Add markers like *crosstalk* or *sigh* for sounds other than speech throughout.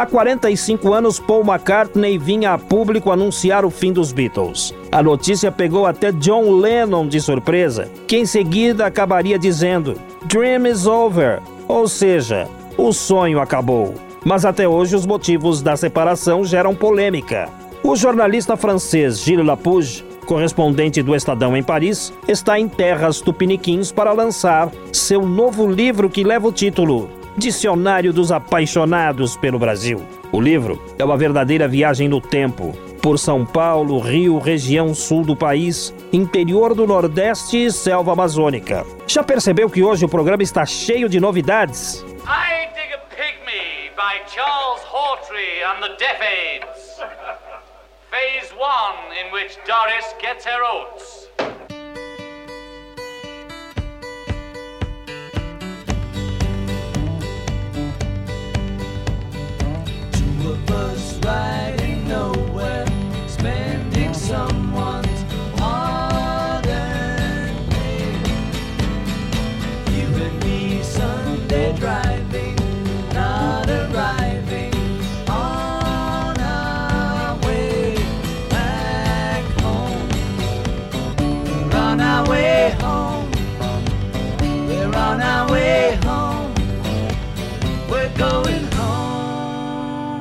Há 45 anos, Paul McCartney vinha a público anunciar o fim dos Beatles. A notícia pegou até John Lennon de surpresa, que em seguida acabaria dizendo: Dream is over, ou seja, o sonho acabou. Mas até hoje os motivos da separação geram polêmica. O jornalista francês Gilles Lapouge, correspondente do Estadão em Paris, está em terras tupiniquins para lançar seu novo livro que leva o título Dicionário dos Apaixonados pelo Brasil. O livro é uma verdadeira viagem no tempo, por São Paulo, Rio, região sul do país, interior do Nordeste e selva amazônica. Já percebeu que hoje o programa está cheio de novidades? I Dig a Pygmy by Charles Hawtrey and the Deaf Aids. Phase 1 in which Doris gets her oats.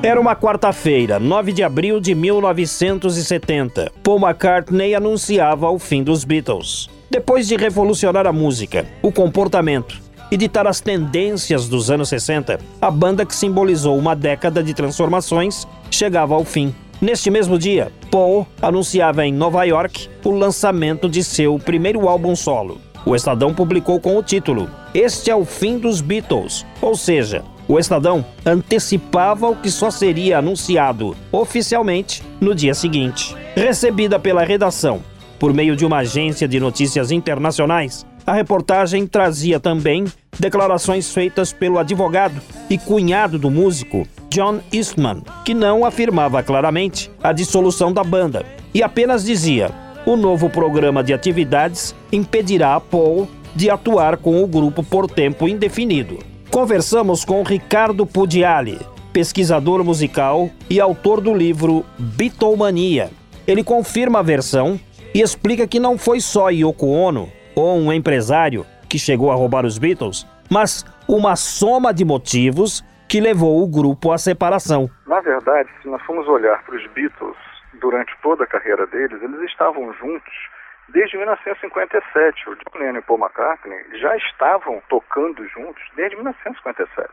Era uma quarta-feira, 9 de abril de 1970. Paul McCartney anunciava o fim dos Beatles. Depois de revolucionar a música, o comportamento e ditar as tendências dos anos 60, a banda que simbolizou uma década de transformações chegava ao fim. Neste mesmo dia, Paul anunciava em Nova York o lançamento de seu primeiro álbum solo. O Estadão publicou com o título Este é o fim dos Beatles, ou seja, o Estadão antecipava o que só seria anunciado oficialmente no dia seguinte. Recebida pela redação por meio de uma agência de notícias internacionais, a reportagem trazia também declarações feitas pelo advogado e cunhado do músico John Eastman, que não afirmava claramente a dissolução da banda e apenas dizia: o novo programa de atividades impedirá a Paul de atuar com o grupo por tempo indefinido. Conversamos com Ricardo Pudiali, pesquisador musical e autor do livro Beatlemania. Ele confirma a versão e explica que não foi só Yoko Ono ou um empresário que chegou a roubar os Beatles, mas uma soma de motivos que levou o grupo à separação. Na verdade, se nós formos olhar para os Beatles durante toda a carreira deles, eles estavam juntos desde 1957. O John Lennon e Paul McCartney já estavam tocando juntos desde 1957.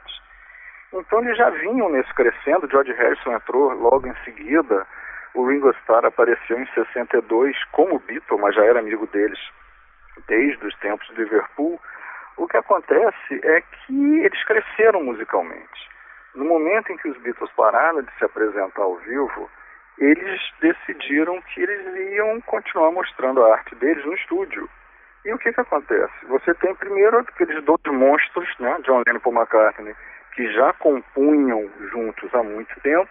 Então eles já vinham nesse crescendo. George Harrison entrou logo em seguida. O Ringo Starr apareceu em 62 como Beatle, mas já era amigo deles desde os tempos de Liverpool. O que acontece é que eles cresceram musicalmente. No momento em que os Beatles pararam de se apresentar ao vivo, eles decidiram que eles iam continuar mostrando a arte deles no estúdio. E o que que acontece? Você tem primeiro aqueles dois monstros, né, John Lennon e Paul McCartney, que já compunham juntos há muito tempo,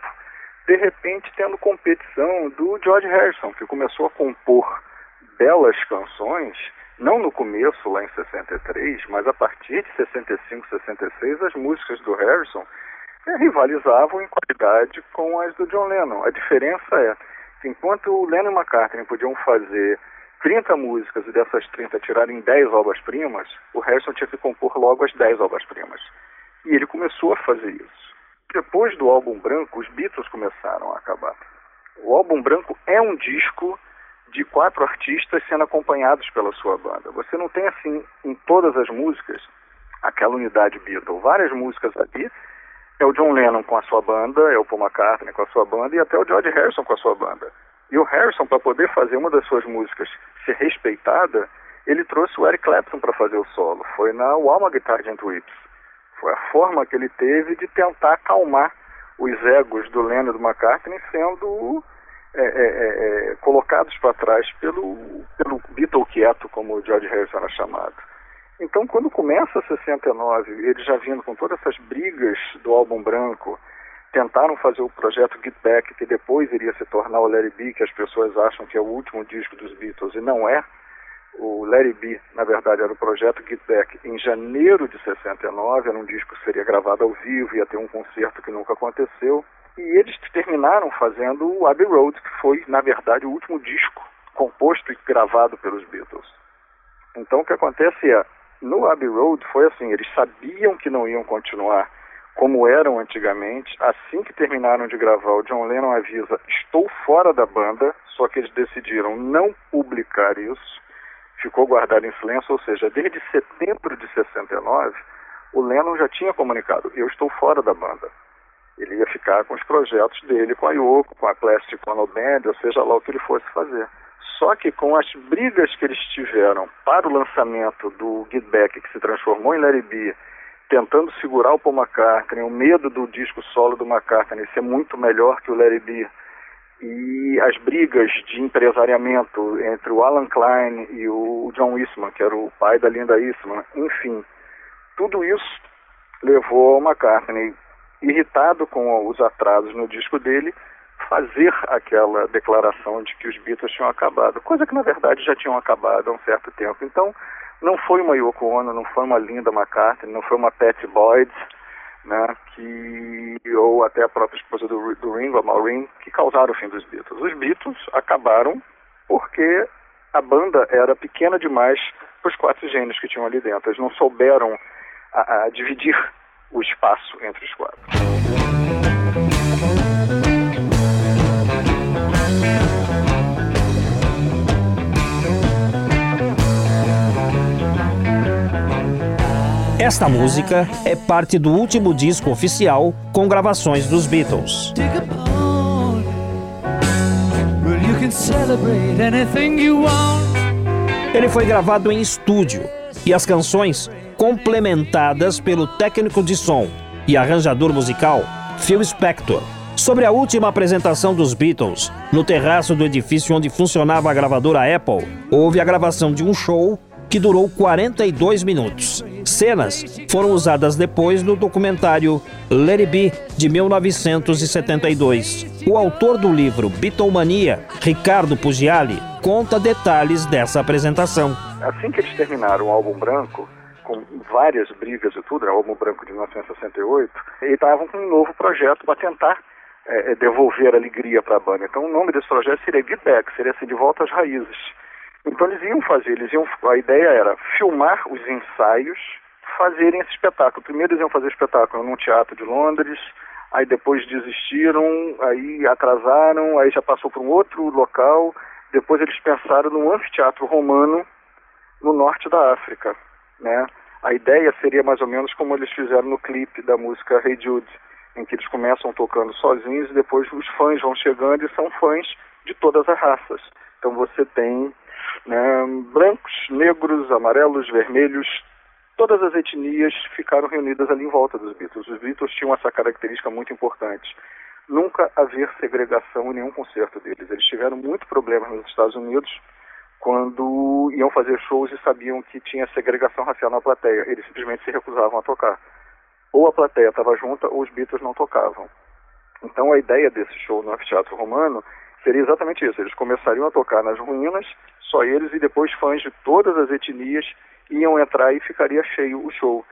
de repente tendo competição do George Harrison, que começou a compor belas canções, não no começo, lá em 63, mas a partir de 65, 66, as músicas do Harrison rivalizavam em qualidade com as do John Lennon. A diferença é que enquanto o Lennon e McCartney podiam fazer 30 músicas e dessas 30 tirarem 10 obras-primas, o Harrison tinha que compor logo as 10 obras-primas. E ele começou a fazer isso. Depois do álbum branco, os Beatles começaram a acabar. O álbum branco é um disco de quatro artistas sendo acompanhados pela sua banda. Você não tem assim em todas as músicas aquela unidade Beatle. Várias músicas ali é o John Lennon com a sua banda, é o Paul McCartney com a sua banda e até o George Harrison com a sua banda. E o Harrison, para poder fazer uma das suas músicas ser respeitada, ele trouxe o Eric Clapton para fazer o solo. Foi na Walmart Guitar Gent Whips. Foi a forma que ele teve de tentar acalmar os egos do Lennon e do McCartney sendo é, é, é, é colocados para trás pelo, pelo Beatle quieto, como o George Harrison era chamado. Então, quando começa 69, eles já vindo com todas essas brigas do álbum branco, tentaram fazer o projeto Get Back, que depois iria se tornar o Larry B, que as pessoas acham que é o último disco dos Beatles, e não é. O Larry B, na verdade, era o projeto Get Back em janeiro de 69, era um disco que seria gravado ao vivo, ia ter um concerto que nunca aconteceu. E eles terminaram fazendo o Abbey Road, que foi, na verdade, o último disco composto e gravado pelos Beatles. Então o que acontece é, no Abbey Road foi assim, eles sabiam que não iam continuar como eram antigamente. Assim que terminaram de gravar, o John Lennon avisa: estou fora da banda, só que eles decidiram não publicar isso, ficou guardado em silêncio, ou seja, desde setembro de 69, o Lennon já tinha comunicado: eu estou fora da banda. Ele ia ficar com os projetos dele, com a Yoko, com a Plastic Ono Band, ou seja lá o que ele fosse fazer. Só que com as brigas que eles tiveram para o lançamento do Get Back, que se transformou em Larry B, tentando segurar o Paul McCartney, o medo do disco solo do McCartney ser muito melhor que o Larry B, e as brigas de empresariamento entre o Alan Klein e o John Eastman, que era o pai da Linda Eastman, enfim, tudo isso levou o McCartney, irritado com os atrasos no disco dele, fazer aquela declaração de que os Beatles tinham acabado, coisa que na verdade já tinham acabado há um certo tempo. Então, não foi uma Yoko Ono, não foi uma Linda McCartney, não foi uma Patty Boyd, né, que, ou até a própria esposa do, do Ringo, a Maureen, que causaram o fim dos Beatles. Os Beatles acabaram porque a banda era pequena demais para os quatro gênios que tinham ali dentro. Eles não souberam a, a dividir o espaço entre os quatro. Esta música é parte do último disco oficial com gravações dos Beatles. Ele foi gravado em estúdio e as canções complementadas pelo técnico de som e arranjador musical Phil Spector. Sobre a última apresentação dos Beatles, no terraço do edifício onde funcionava a gravadora Apple, houve a gravação de um show que durou 42 minutos. Cenas foram usadas depois no documentário Let It Be, de 1972. O autor do livro Beatlemania, Ricardo Pugiali, conta detalhes dessa apresentação. Assim que eles terminaram o álbum branco, com várias brigas e tudo, né, o álbum branco de 1968, e estavam com um novo projeto para tentar é, devolver alegria para a banda. Então o nome desse projeto seria Get Back, seria assim, de volta às raízes. Então eles iam fazer, eles iam, a ideia era filmar os ensaios, fazerem esse espetáculo. Primeiro eles iam fazer espetáculo num teatro de Londres, aí depois desistiram, aí atrasaram, aí já passou para um outro local, depois eles pensaram num anfiteatro romano no norte da África, né? A ideia seria mais ou menos como eles fizeram no clipe da música Hey Jude, em que eles começam tocando sozinhos e depois os fãs vão chegando e são fãs de todas as raças. Então você tem né, brancos, negros, amarelos, vermelhos, todas as etnias ficaram reunidas ali em volta dos Beatles. Os Beatles tinham essa característica muito importante. Nunca haver segregação em nenhum concerto deles. Eles tiveram muito problemas nos Estados Unidos quando iam fazer shows e sabiam que tinha segregação racial na plateia. Eles simplesmente se recusavam a tocar. Ou a plateia estava junta ou os Beatles não tocavam. Então a ideia desse show no Anfiteatro Romano seria exatamente isso. Eles começariam a tocar nas ruínas, só eles e depois fãs de todas as etnias iam entrar e ficaria cheio o show.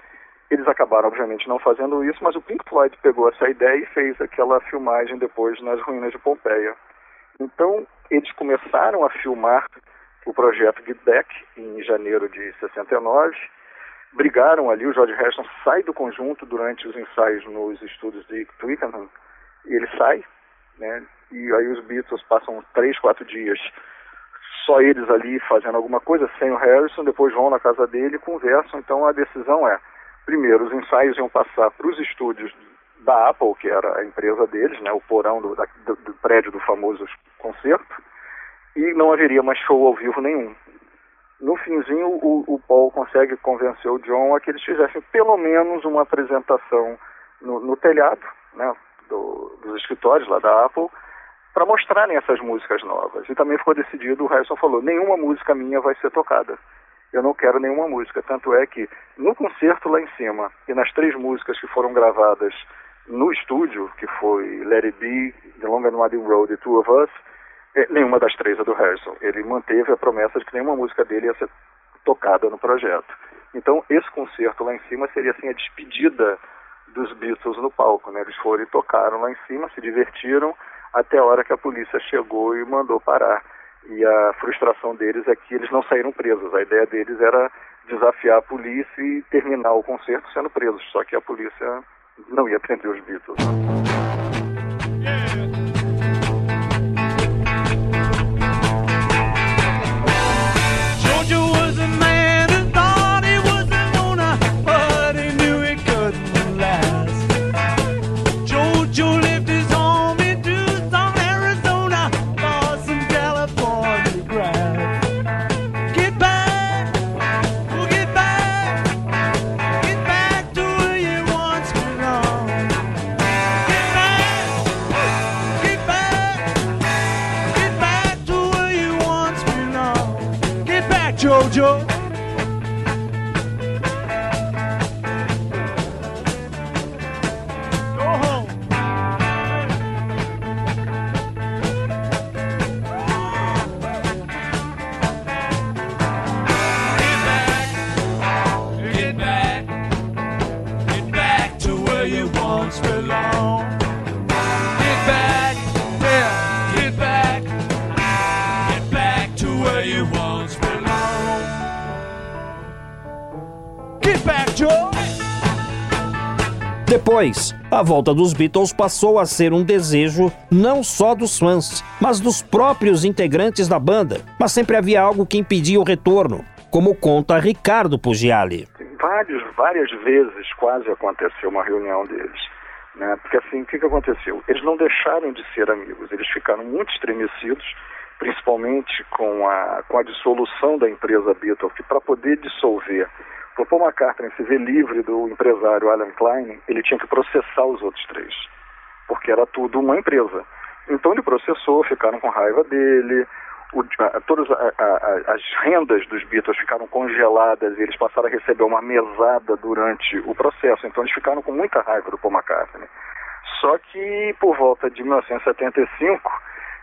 Eles acabaram, obviamente, não fazendo isso, mas o Pink Floyd pegou essa ideia e fez aquela filmagem depois nas ruínas de Pompeia. Então, eles começaram a filmar o projeto Get Back em janeiro de 69. Brigaram ali, o George Harrison sai do conjunto durante os ensaios nos estúdios de Twickenham, ele sai, né? E aí os Beatles passam três, quatro dias só eles ali fazendo alguma coisa, sem o Harrison, depois vão na casa dele e conversam. Então a decisão é, primeiro, os ensaios iam passar para os estúdios da Apple, que era a empresa deles, né, o porão do, da, do, do prédio do famoso concerto, e não haveria mais show ao vivo nenhum. No finzinho, o, o Paul consegue convencer o John a que eles fizessem pelo menos uma apresentação no, no telhado né, do, dos escritórios lá da Apple para mostrarem essas músicas novas. E também ficou decidido, o Harrison falou, nenhuma música minha vai ser tocada. Eu não quero nenhuma música. Tanto é que no concerto lá em cima e nas três músicas que foram gravadas no estúdio, que foi Let It Be, The Long and Winding Road e Two of Us, é, nenhuma das três é do Harrison. Ele manteve a promessa de que nenhuma música dele ia ser tocada no projeto. Então, esse concerto lá em cima seria assim a despedida dos Beatles no palco, né? Eles foram e tocaram lá em cima, se divertiram até a hora que a polícia chegou e mandou parar. E a frustração deles é que eles não saíram presos. A ideia deles era desafiar a polícia e terminar o concerto sendo presos. Só que a polícia não ia prender os Beatles. A volta dos Beatles passou a ser um desejo não só dos fãs, mas dos próprios integrantes da banda. Mas sempre havia algo que impedia o retorno, como conta Ricardo Pugiali. Vários, várias vezes quase aconteceu uma reunião deles. Né? Porque assim, o que, que aconteceu? Eles não deixaram de ser amigos, eles ficaram muito estremecidos, principalmente com a, com a dissolução da empresa Beatles, que para poder dissolver o Paul McCartney se ver livre do empresário Alan Klein, ele tinha que processar os outros três, porque era tudo uma empresa. Então ele processou, ficaram com raiva dele, o, a, todas a, a, as rendas dos Beatles ficaram congeladas e eles passaram a receber uma mesada durante o processo. Então eles ficaram com muita raiva do Paul McCartney. Só que por volta de 1975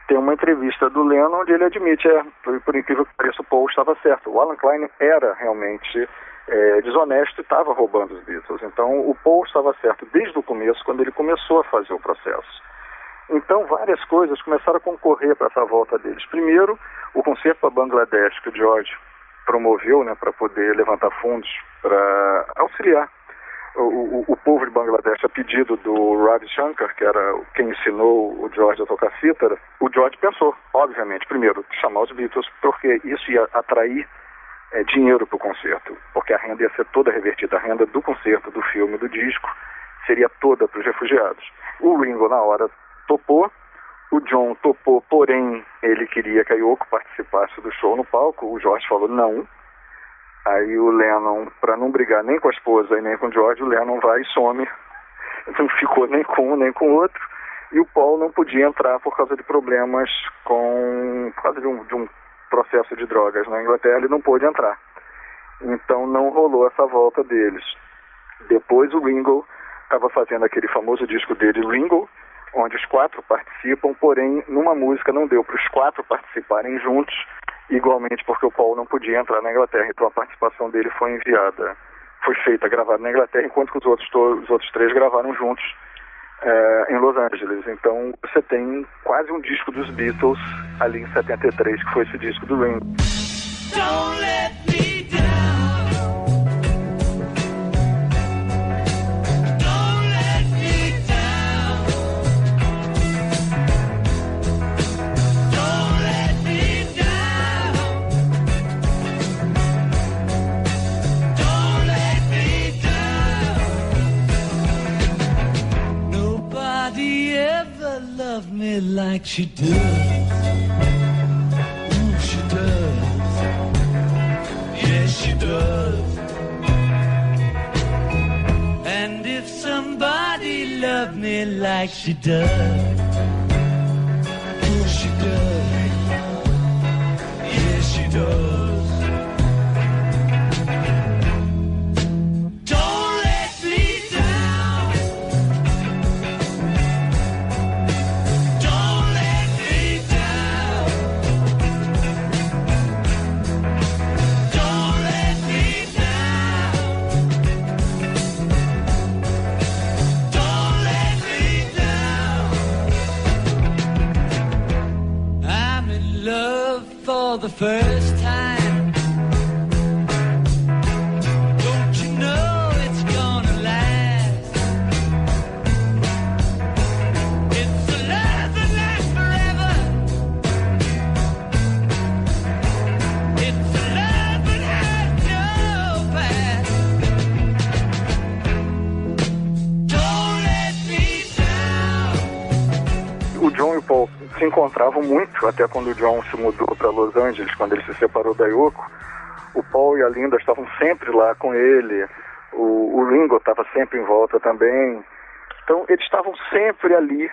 tem uma entrevista do Lennon onde ele admite, é, por, por incrível que pareça, o Paul estava certo. O Alan Klein era realmente é, desonesto e estava roubando os Beatles. Então o Paul estava certo desde o começo, quando ele começou a fazer o processo. Então várias coisas começaram a concorrer para essa volta deles. Primeiro, o concerto para Bangladesh que o George promoveu né, para poder levantar fundos para auxiliar o, o, o, povo de Bangladesh a pedido do Ravi Shankar, que era quem ensinou o George a tocar cítara, o George pensou, obviamente, primeiro, chamar os Beatles, porque isso ia atrair é, dinheiro para o concerto, porque a renda ia ser toda revertida, a renda do concerto, do filme, do disco, seria toda para os refugiados. O Ringo, na hora, topou, o John topou, porém, ele queria que a Yoko participasse do show no palco, o George falou não. Aí o Lennon, para não brigar nem com a esposa e nem com o George, o Lennon vai e some. *laughs* Não ficou nem com um nem com o outro. E o Paul não podia entrar por causa de problemas com. por causa de um, de um processo de drogas na Inglaterra, ele não pôde entrar. Então não rolou essa volta deles. Depois o Ringo estava fazendo aquele famoso disco dele, Ringo, onde os quatro participam, porém numa música não deu para os quatro participarem juntos, igualmente porque o Paul não podia entrar na Inglaterra, então a participação dele foi enviada, foi feita, gravada na Inglaterra, enquanto que os outros, os outros três gravaram juntos é, em Los Angeles. Então você tem quase um disco dos Beatles ali em 73, que foi esse disco do Ringo. like she does. She does. Yes, she does. And if somebody loved me like she does. Oh, she does. Yes, she does. Encontravam muito, até quando o John se mudou para Los Angeles, quando ele se separou da Yoko. O Paul e a Linda estavam sempre lá com ele, o, o Ringo estava sempre em volta também. Então, eles estavam sempre ali,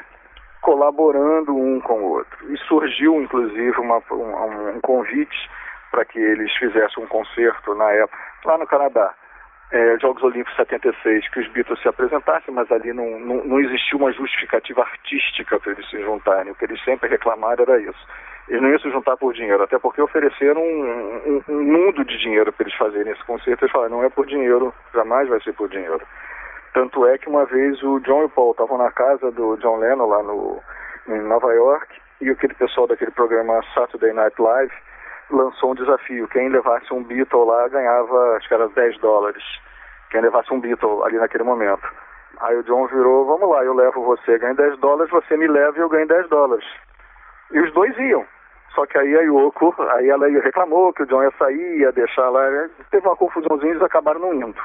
colaborando um com o outro. E surgiu, inclusive, uma, um, um convite para que eles fizessem um concerto na época, lá no Canadá é, Jogos Olímpicos 76 que os Beatles se apresentassem, mas ali não, não, não existia uma justificativa artística para eles se juntarem. O que eles sempre reclamaram era isso. Eles não iam se juntar por dinheiro, até porque ofereceram um, um, um mundo de dinheiro para eles fazerem esse concerto. Eles falaram, não é por dinheiro, jamais vai ser por dinheiro. Tanto é que uma vez o John e o Paul estavam na casa do John Lennon lá no, em Nova York e aquele pessoal daquele programa Saturday Night Live lançou um desafio. Quem levasse um Beatle lá ganhava, acho que era 10 dólares. Quem levasse um Beatle ali naquele momento. Aí o John virou, vamos lá, eu levo você, ganho 10 dólares, você me leva e eu ganho 10 dólares. E os dois iam. Só que aí a Yoko, aí ela reclamou que o John ia sair, ia deixar lá. Teve uma confusãozinha e eles acabaram não indo.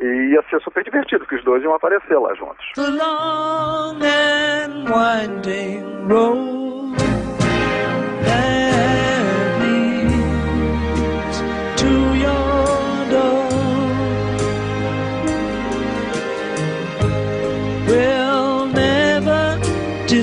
E ia ser super divertido, porque os dois iam aparecer lá juntos. The long and winding road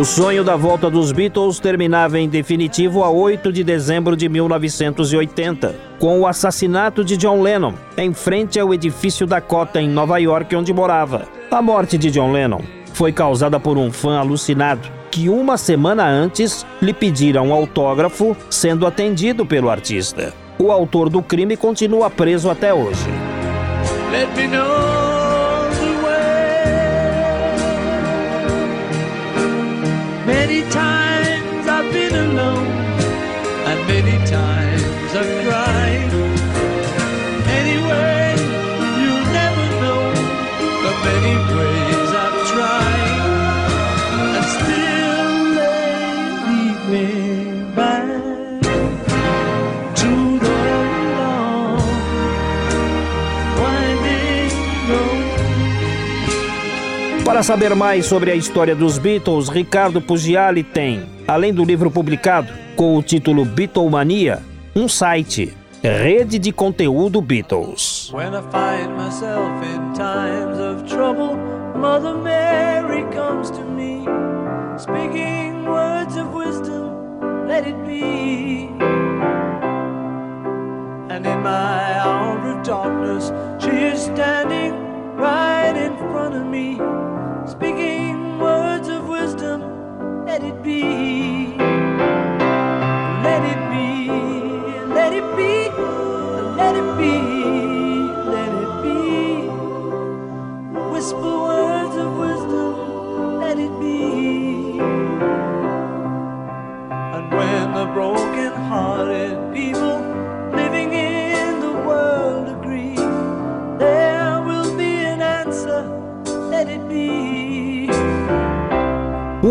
o sonho da volta dos Beatles terminava em definitivo a 8 de dezembro de 1980, com o assassinato de John Lennon, em frente ao edifício Dakota, em Nova York, onde morava. A morte de John Lennon foi causada por um fã alucinado que uma semana antes lhe pedira um autógrafo, sendo atendido pelo artista. O autor do crime continua preso até hoje. Many times Para saber mais sobre a história dos Beatles, Ricardo Pugiali tem, além do livro publicado com o título Beatlemania, um site, Rede de Conteúdo Beatles. Speaking words of wisdom, let it be. And in my hour of darkness, she is standing right in front of me, speaking words of wisdom, let it be. Let it be, let it be, let it be, let it be. Whisper words of wisdom, let it be. And when the broken hearted people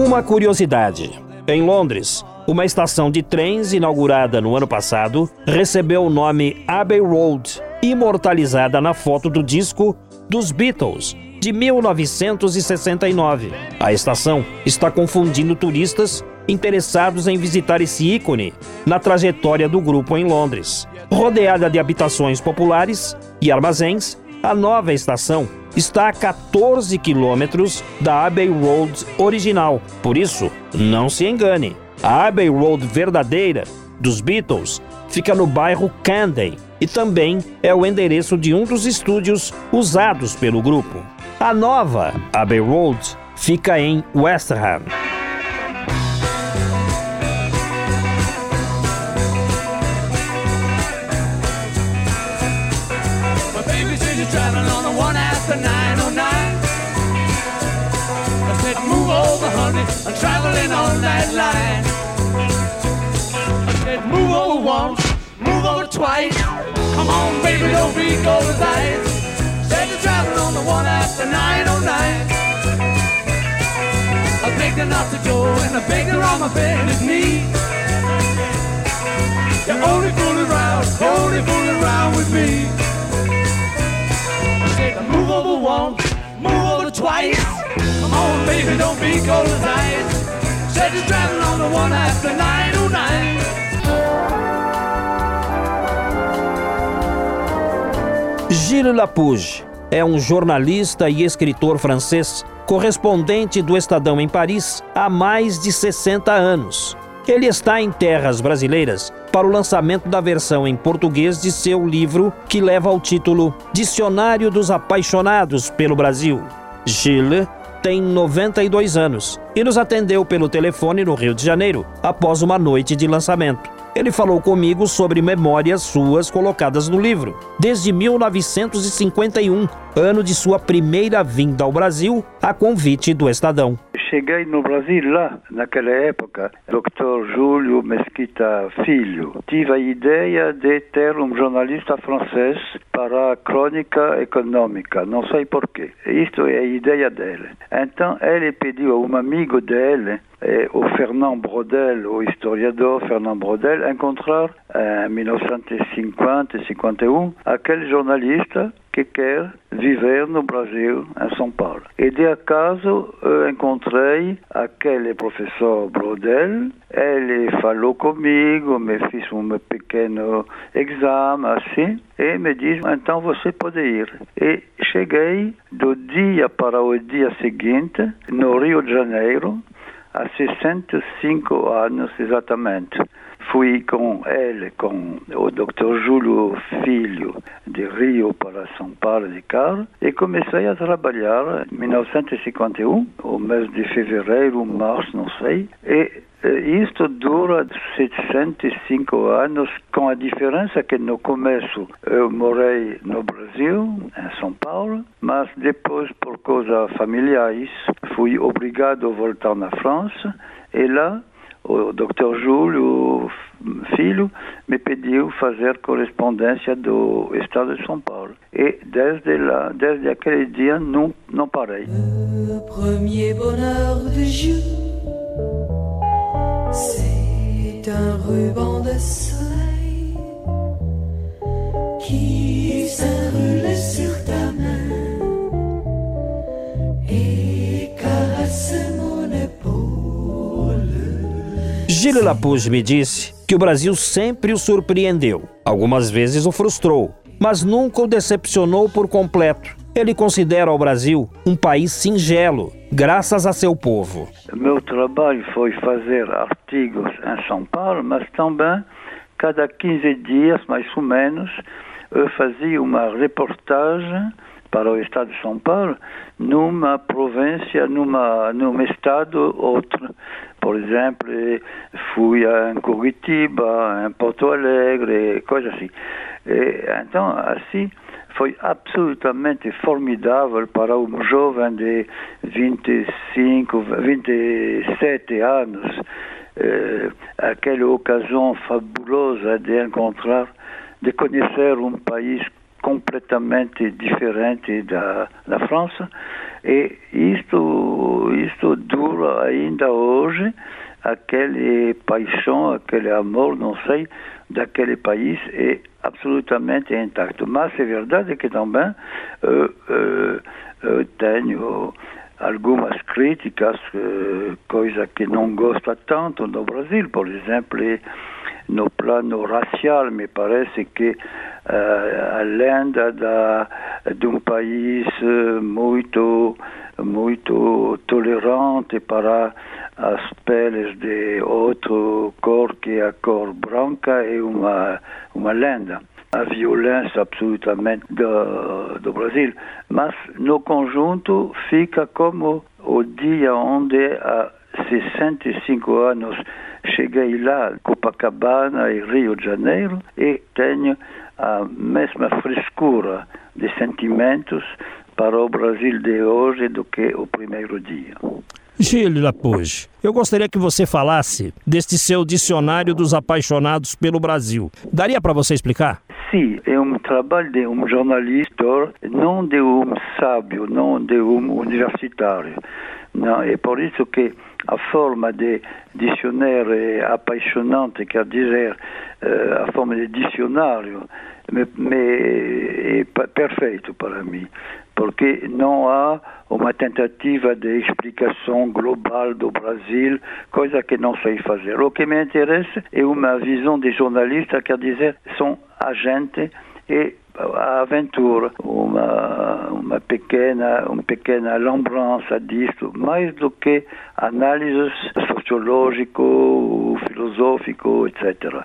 Uma curiosidade: em Londres, uma estação de trens inaugurada no ano passado recebeu o nome Abbey Road, imortalizada na foto do disco dos Beatles de 1969. A estação está confundindo turistas interessados em visitar esse ícone na trajetória do grupo em Londres. Rodeada de habitações populares e armazéns, a nova estação está a 14 quilômetros da Abbey Road original. Por isso, não se engane. A Abbey Road verdadeira dos Beatles fica no bairro Candy e também é o endereço de um dos estúdios usados pelo grupo. A nova Abbey Road fica em West Ham. Honey. I'm traveling on that line. I said, move over once, move over twice. Come on, baby, don't be gold ice. Said you're traveling on the one after 909. I begged her not to go, and I begged her on my bended knee. You're only fooling around, only fooling around with me. Said, move over once, move over twice. Baby, don't be cold as ice. Said you're driving on the one after 909. Gilles Lapouge é um jornalista e escritor francês, correspondente do Estadão em Paris há mais de 60 anos. Ele está em terras brasileiras para o lançamento da versão em português de seu livro que leva o título Dicionário dos Apaixonados pelo Brasil. Gilles tem 92 anos e nos atendeu pelo telefone no Rio de Janeiro após uma noite de lançamento. Ele falou comigo sobre memórias suas colocadas no livro. Desde 1951, ano de sua primeira vinda ao Brasil, a convite do Estadão. No Brasil lá, naquela época, Dr. Júlio Mesquita Filho. Tive a ideia de ter um jornalista francês para a crônica econômica, não sei porquê. Isto é a ideia dele. Então ele pediu a um amigo dele, eh, o Fernand Brodel, o historiador Fernand Brodel, encontrar em 1950 e 51 aquele jornalista que quer viver no Brasil, em São Paulo. E de acaso eu encontrei aquele professor Brodel, ele falou comigo, me fez um pequeno exame assim, e me disse, então você pode ir. E cheguei do dia para o dia seguinte, no Rio de Janeiro, há 65 anos exatamente. Fui com ele, com o Dr. Júlio Filho, de Rio para São Paulo de carro, e comecei a trabalhar em 1951, o mês de fevereiro, março, não sei, e isto dura 75 anos, com a diferença que no começo eu morei no Brasil, em São Paulo, mas depois, por coisas familiares, fui obrigado a voltar na França, e lá o Dr. Júlio Filho me pediu fazer correspondência do Estado de São Paulo. E desde lá, desde aquele dia, não, não parei. Le premier bonheur de Jules, c'est un ruban de soleil qui s'enroule sur Gilles Lapouge me disse que o Brasil sempre o surpreendeu. Algumas vezes o frustrou, mas nunca o decepcionou por completo. Ele considera o Brasil um país singelo, graças a seu povo. Meu trabalho foi fazer artigos em São Paulo, mas também, cada 15 dias, mais ou menos, eu fazia uma reportagem para o estado de São Paulo, numa província, numa, num estado outro. Por exemplo, fui em Curitiba, em Porto Alegre, coisas assim. E, então, assim, foi absolutamente formidável para um jovem de 25, 27 anos, eh, aquela ocasião fabulosa de encontrar, de conhecer um país completamente diferente da, da França E isto, isto dura ainda hoje, aquele paixão, aquele amor, não sei, daquele país é absolutamente intacto. Mas é verdade que também uh, uh, uh, tenho algumas críticas, coisa que não gosto tanto no Brasil, por exemplo, no plano racial, me parece que além da, de um país muito muito tolerante para as peles de outro cor que a cor branca é uma, uma lenda. A violência absolutamente do, do Brasil. Mas no conjunto fica como o dia onde há 65 anos cheguei lá, Copacabana e Rio de Janeiro, e tenho a mesma frescura de sentimentos para o Brasil de hoje do que o primeiro dia. Gilles Lapouge, eu gostaria que você falasse deste seu dicionário dos apaixonados pelo Brasil. Daria para você explicar? Sim, é um trabalho de um jornalista, não de um sábio, não de um universitário. Não, é por isso que a forma de dicionário é apaixonante, quer dizer, eh, a forma de dicionário me, me, é perfeito para mim porque não há uma tentativa de explicação global do Brasil, coisa que não sei fazer. O que me interessa é uma visão de jornalista, quer dizer, são agente e aventura, uma, uma pequena, uma pequena lembrança disto, mais do que análises sociológico, filosófico, etc.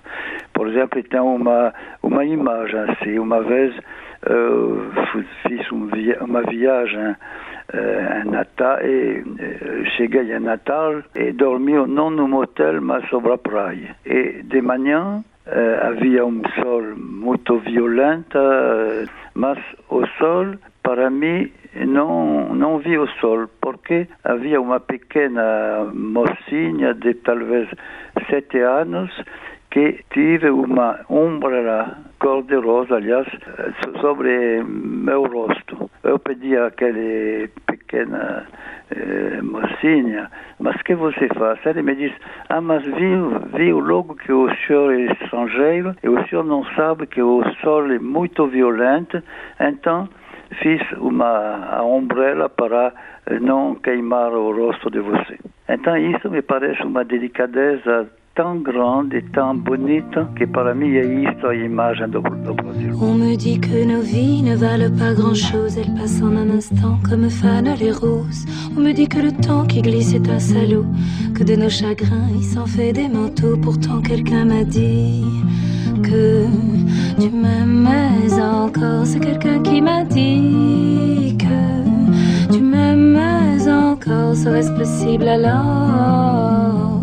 Por exemplo, tem uma, uma imagem assim, uma vez uh, fiz um via uma viagem uh, em Natal e uh, cheguei a Natal e dormi não num hotel, mas sobre a praia. E de manhã havia um sol muito violento, mas o sol para mim não não vi o sol porque havia uma pequena mocinha de talvez sete anos que tive uma ombra cor-de-rosa, aliás, sobre meu rosto. Eu pedi àquela pequena eh, mocinha, mas que você faz? Ele me disse, ah, mas viu, viu logo que o senhor é estrangeiro e o senhor não sabe que o sol é muito violento, então fiz uma ombrela para não queimar o rosto de você. Então isso me parece uma delicadeza tão grande, tão bonita, que para mim é isto a imagem do. On me dit que nos vies ne valent pas grand-chose, elles passent en un instant comme fanent les roses. On me dit que le temps qui glisse est un salaud, que de nos chagrins il s'en fait des manteaux. Pourtant quelqu'un m'a dit que tu m'aimais encore. C'est quelqu'un qui m'a dit que tu m'aimais encore. Serait-ce possible alors?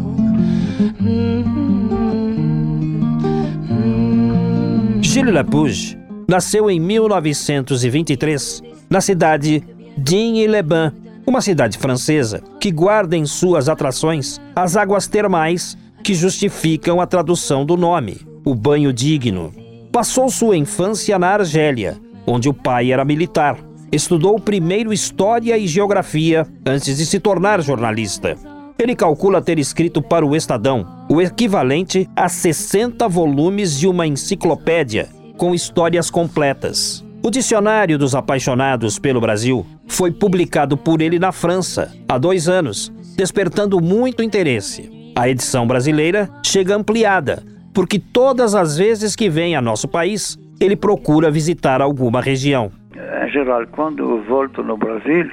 Gilles Lapouge nasceu em 1923 na cidade d'Igny-les-Bains, uma cidade francesa que guarda em suas atrações as águas termais que justificam a tradução do nome, o banho digno. Passou sua infância na Argélia, onde o pai era militar. Estudou primeiro História e Geografia antes de se tornar jornalista. Ele calcula ter escrito para o Estadão o equivalente a 60 volumes de uma enciclopédia com histórias completas. O Dicionário dos Apaixonados pelo Brasil foi publicado por ele na França há dois anos, despertando muito interesse. A edição brasileira chega ampliada, porque todas as vezes que vem a nosso país, ele procura visitar alguma região. Em geral, quando volto no Brasil,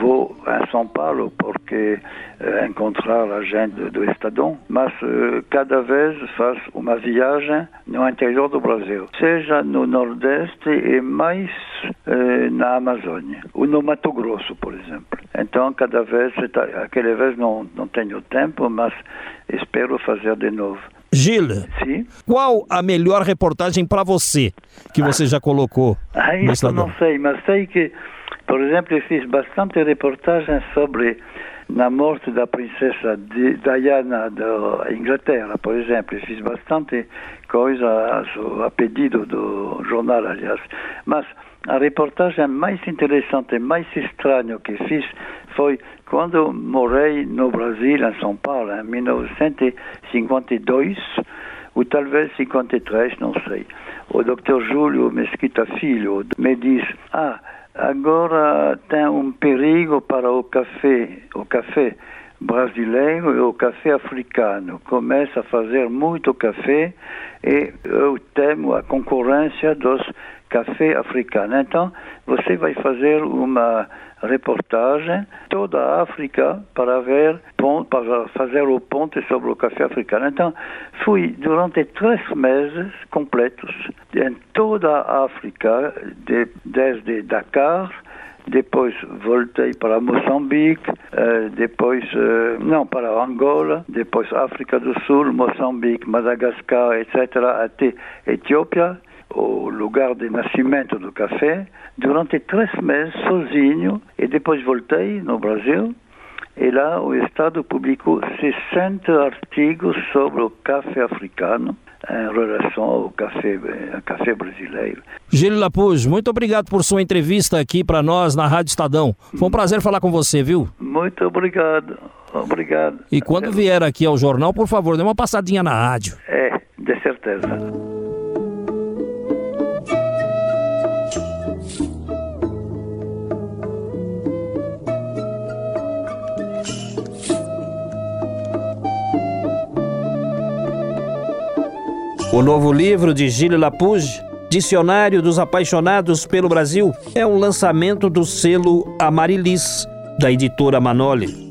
vou a São Paulo porque uh, encontrar a gente do Estadão, mas uh, cada vez faço uma viagem no interior do Brasil, seja no Nordeste e mais uh, na Amazônia, ou no Mato Grosso, por exemplo. Então, cada vez, aquela vez não, não tenho tempo, mas espero fazer de novo. Gilles, Sim? qual a melhor reportagem para você que você já colocou Ah, no isso não sei, mas sei que, por exemplo, eu fiz bastante reportagens sobre na morte da princesa Di- Diana da Inglaterra, por exemplo. Eu fiz bastante coisa a, a pedido do jornal, aliás. Mas a reportagem mais interessante mais estranha que fiz foi quando morei no Brasil, em São Paulo, em 1952, ou talvez 53, não sei. O Dr. Júlio Mesquita Filho me diz: Ah, agora tem um perigo para o café, o café brasileiro e o café africano. Começa a fazer muito café e eu temo a concorrência dos café africano. Então, você vai fazer uma reportagem toda África para ver para fazer o ponte sobre o café africano. Então, fui durante três meses completos em toda a África, de, desde Dakar depois voltei para Moçambique, eh, depois, eh, não, para Angola, depois África do Sul, Moçambique, Madagascar, etc., até Etiópia, o lugar de nascimento do café, durante três meses sozinho, e depois voltei no Brasil, e lá o Estado publicou 60 artigos sobre o café africano, em relação ao café, ao café brasileiro. Gílio Lapuz, muito obrigado por sua entrevista aqui para nós na Rádio Estadão. Foi um prazer falar com você, viu? Muito obrigado. Obrigado. E quando vier aqui ao jornal, por favor, dê uma passadinha na rádio. É, de certeza. O novo livro de Gilles Lapouge, Dicionário dos Apaixonados pelo Brasil, é um lançamento do selo Amarilis, da editora Manoli.